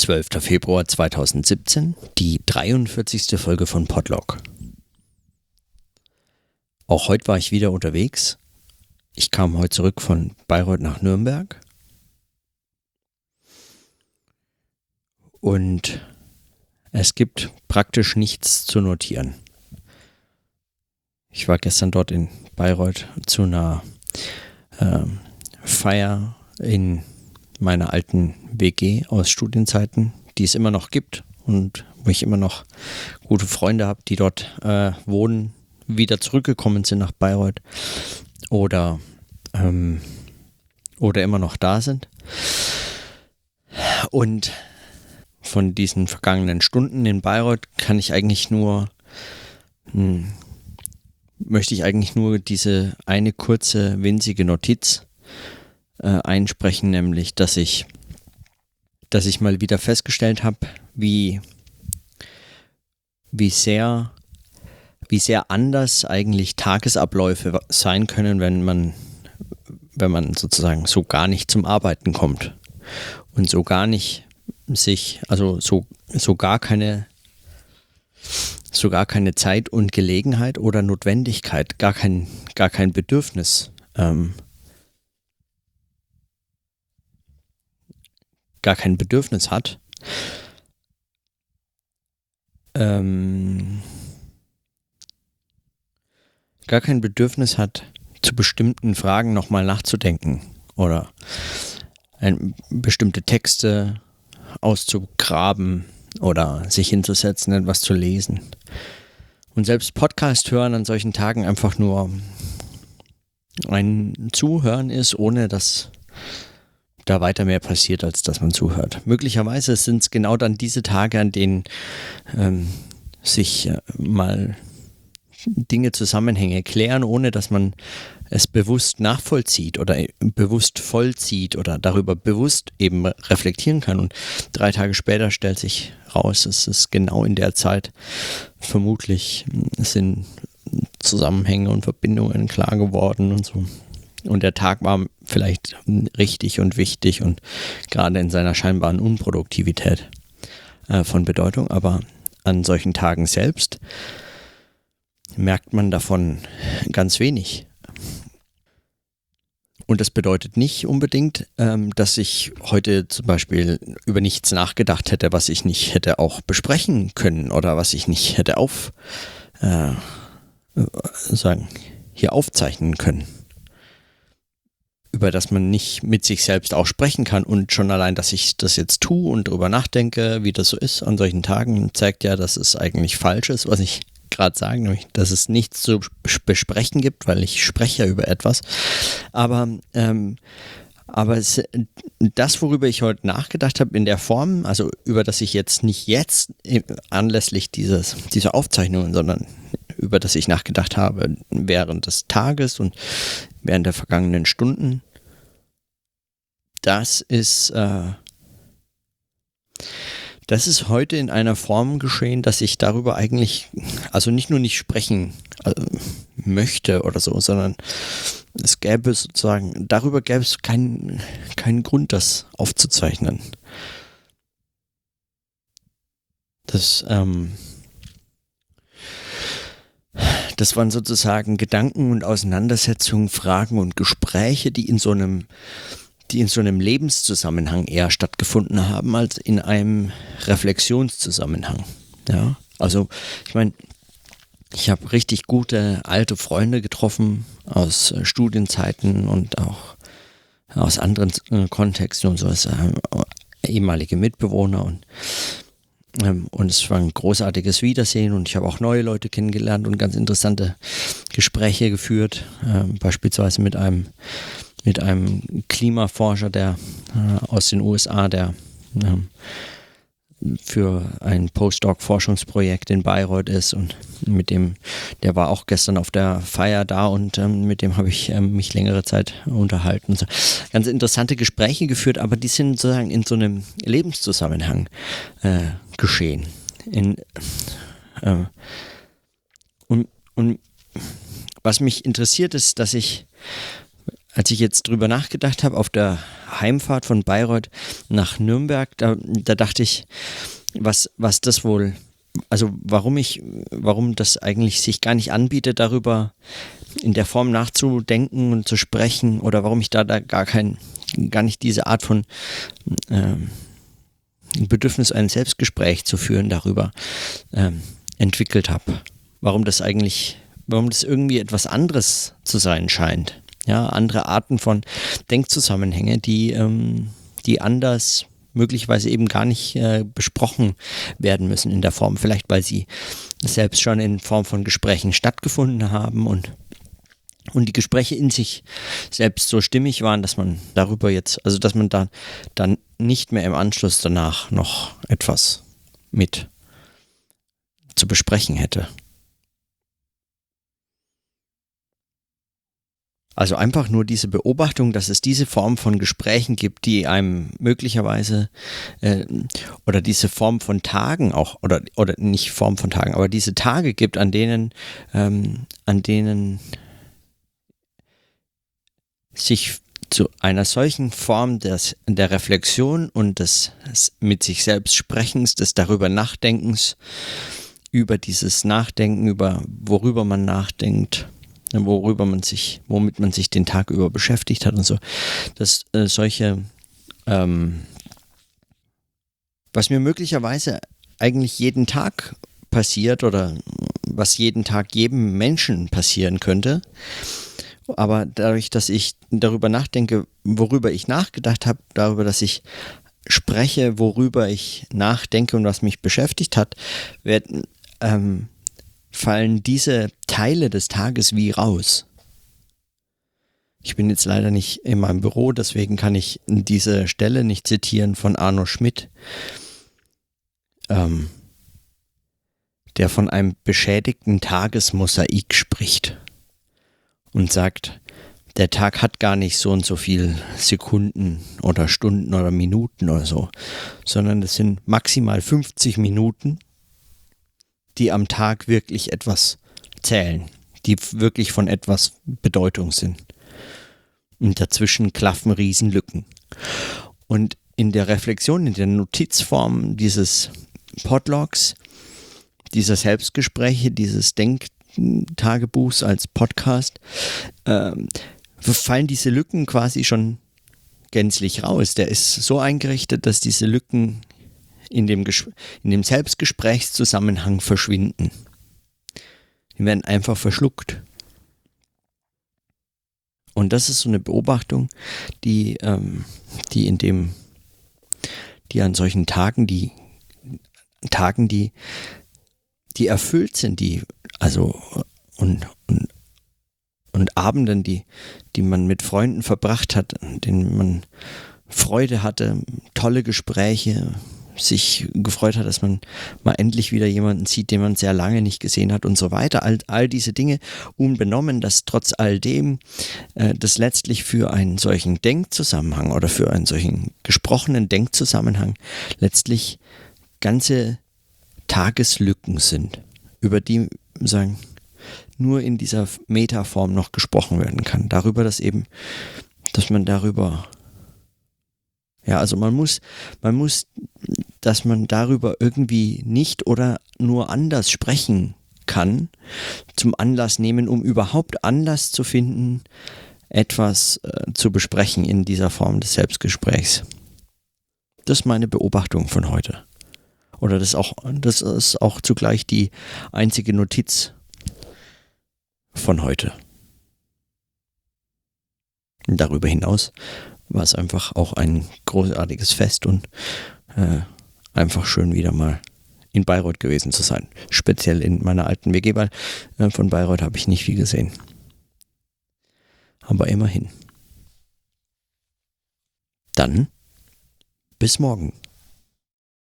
12. Februar 2017, die 43. Folge von Podlog. Auch heute war ich wieder unterwegs. Ich kam heute zurück von Bayreuth nach Nürnberg. Und es gibt praktisch nichts zu notieren. Ich war gestern dort in Bayreuth zu einer äh, Feier in meiner alten WG aus Studienzeiten, die es immer noch gibt und wo ich immer noch gute Freunde habe, die dort äh, wohnen, wieder zurückgekommen sind nach Bayreuth oder, ähm, oder immer noch da sind. Und von diesen vergangenen Stunden in Bayreuth kann ich eigentlich nur, hm, möchte ich eigentlich nur diese eine kurze, winzige Notiz äh, einsprechen, nämlich, dass ich, dass ich mal wieder festgestellt habe, wie, wie sehr, wie sehr anders eigentlich Tagesabläufe sein können, wenn man, wenn man sozusagen so gar nicht zum Arbeiten kommt und so gar nicht sich, also so, so gar keine so keine Zeit und Gelegenheit oder Notwendigkeit, gar kein, gar kein Bedürfnis ähm, gar kein Bedürfnis hat, ähm, gar kein Bedürfnis hat, zu bestimmten Fragen nochmal nachzudenken oder ein, bestimmte Texte auszugraben oder sich hinzusetzen, etwas zu lesen. Und selbst Podcast hören an solchen Tagen einfach nur ein Zuhören ist, ohne dass da weiter mehr passiert, als dass man zuhört. Möglicherweise sind es genau dann diese Tage, an denen ähm, sich äh, mal Dinge, Zusammenhänge klären, ohne dass man es bewusst nachvollzieht oder äh, bewusst vollzieht oder darüber bewusst eben reflektieren kann. Und drei Tage später stellt sich raus, es ist genau in der Zeit vermutlich sind Zusammenhänge und Verbindungen klar geworden und so. Und der Tag war vielleicht richtig und wichtig und gerade in seiner scheinbaren Unproduktivität äh, von Bedeutung. Aber an solchen Tagen selbst merkt man davon ganz wenig. Und das bedeutet nicht unbedingt, ähm, dass ich heute zum Beispiel über nichts nachgedacht hätte, was ich nicht hätte auch besprechen können oder was ich nicht hätte auf äh, sagen, hier aufzeichnen können über das man nicht mit sich selbst auch sprechen kann. Und schon allein, dass ich das jetzt tue und darüber nachdenke, wie das so ist an solchen Tagen, zeigt ja, dass es eigentlich falsch ist, was ich gerade sage, nämlich, dass es nichts zu besprechen gibt, weil ich spreche ja über etwas. Aber, ähm, aber es, das, worüber ich heute nachgedacht habe, in der Form, also über das ich jetzt nicht jetzt äh, anlässlich dieses, dieser Aufzeichnungen, sondern über das ich nachgedacht habe während des Tages und während der vergangenen Stunden. Das ist, äh, das ist heute in einer Form geschehen, dass ich darüber eigentlich, also nicht nur nicht sprechen äh, möchte oder so, sondern es gäbe sozusagen, darüber gäbe es keinen, keinen Grund, das aufzuzeichnen. Das, ähm, das waren sozusagen Gedanken und Auseinandersetzungen, Fragen und Gespräche, die in so einem die in so einem Lebenszusammenhang eher stattgefunden haben als in einem Reflexionszusammenhang. Ja, also ich meine, ich habe richtig gute alte Freunde getroffen aus äh, Studienzeiten und auch aus anderen äh, Kontexten und so, äh, ehemalige Mitbewohner und und es war ein großartiges Wiedersehen und ich habe auch neue Leute kennengelernt und ganz interessante Gespräche geführt, ähm, beispielsweise mit einem, mit einem Klimaforscher, der äh, aus den USA, der ähm, für ein Postdoc-Forschungsprojekt in Bayreuth ist und mit dem, der war auch gestern auf der Feier da und ähm, mit dem habe ich ähm, mich längere Zeit unterhalten. So. Ganz interessante Gespräche geführt, aber die sind sozusagen in so einem Lebenszusammenhang äh, geschehen. In, äh, und, und was mich interessiert ist, dass ich als ich jetzt drüber nachgedacht habe, auf der Heimfahrt von Bayreuth nach Nürnberg, da, da dachte ich, was, was das wohl, also warum ich, warum das eigentlich sich gar nicht anbietet, darüber in der Form nachzudenken und zu sprechen oder warum ich da, da gar kein, gar nicht diese Art von ähm, Bedürfnis, ein Selbstgespräch zu führen darüber ähm, entwickelt habe. Warum das eigentlich, warum das irgendwie etwas anderes zu sein scheint. Ja, andere Arten von Denkzusammenhänge, die, ähm, die anders möglicherweise eben gar nicht äh, besprochen werden müssen in der Form. Vielleicht weil sie selbst schon in Form von Gesprächen stattgefunden haben und und die Gespräche in sich selbst so stimmig waren, dass man darüber jetzt, also dass man da dann nicht mehr im Anschluss danach noch etwas mit zu besprechen hätte. Also einfach nur diese Beobachtung, dass es diese Form von Gesprächen gibt, die einem möglicherweise äh, oder diese Form von Tagen auch oder oder nicht Form von Tagen, aber diese Tage gibt, an denen ähm, an denen sich zu einer solchen Form des, der Reflexion und des mit sich selbst Sprechens, des darüber Nachdenkens, über dieses Nachdenken, über worüber man nachdenkt, worüber man sich, womit man sich den Tag über beschäftigt hat und so, dass äh, solche, ähm, was mir möglicherweise eigentlich jeden Tag passiert oder was jeden Tag jedem Menschen passieren könnte, aber dadurch, dass ich darüber nachdenke, worüber ich nachgedacht habe, darüber, dass ich spreche, worüber ich nachdenke und was mich beschäftigt hat, werden, ähm, fallen diese Teile des Tages wie raus. Ich bin jetzt leider nicht in meinem Büro, deswegen kann ich diese Stelle nicht zitieren von Arno Schmidt, ähm, der von einem beschädigten Tagesmosaik spricht und sagt, der Tag hat gar nicht so und so viel Sekunden oder Stunden oder Minuten oder so, sondern es sind maximal 50 Minuten, die am Tag wirklich etwas zählen, die wirklich von etwas Bedeutung sind. Und dazwischen klaffen Riesenlücken. Und in der Reflexion, in der Notizform dieses Podlogs, dieser Selbstgespräche, dieses Denk Tagebuchs als Podcast, ähm, fallen diese Lücken quasi schon gänzlich raus. Der ist so eingerichtet, dass diese Lücken in dem, in dem Selbstgesprächszusammenhang verschwinden. Die werden einfach verschluckt. Und das ist so eine Beobachtung, die, ähm, die in dem, die an solchen Tagen, die Tagen, die, die erfüllt sind, die also und, und, und Abenden, die, die man mit Freunden verbracht hat, in denen man Freude hatte, tolle Gespräche, sich gefreut hat, dass man mal endlich wieder jemanden sieht, den man sehr lange nicht gesehen hat und so weiter. All, all diese Dinge unbenommen, dass trotz all dem äh, das letztlich für einen solchen Denkzusammenhang oder für einen solchen gesprochenen Denkzusammenhang letztlich ganze Tageslücken sind, über die sagen, nur in dieser Metaform noch gesprochen werden kann. Darüber, dass eben, dass man darüber, ja, also man muss, man muss, dass man darüber irgendwie nicht oder nur anders sprechen kann, zum Anlass nehmen, um überhaupt Anlass zu finden, etwas äh, zu besprechen in dieser Form des Selbstgesprächs. Das ist meine Beobachtung von heute. Oder das, auch, das ist auch zugleich die einzige Notiz von heute. Darüber hinaus war es einfach auch ein großartiges Fest und äh, einfach schön wieder mal in Bayreuth gewesen zu sein. Speziell in meiner alten WG, weil äh, von Bayreuth habe ich nicht viel gesehen. Aber immerhin. Dann bis morgen.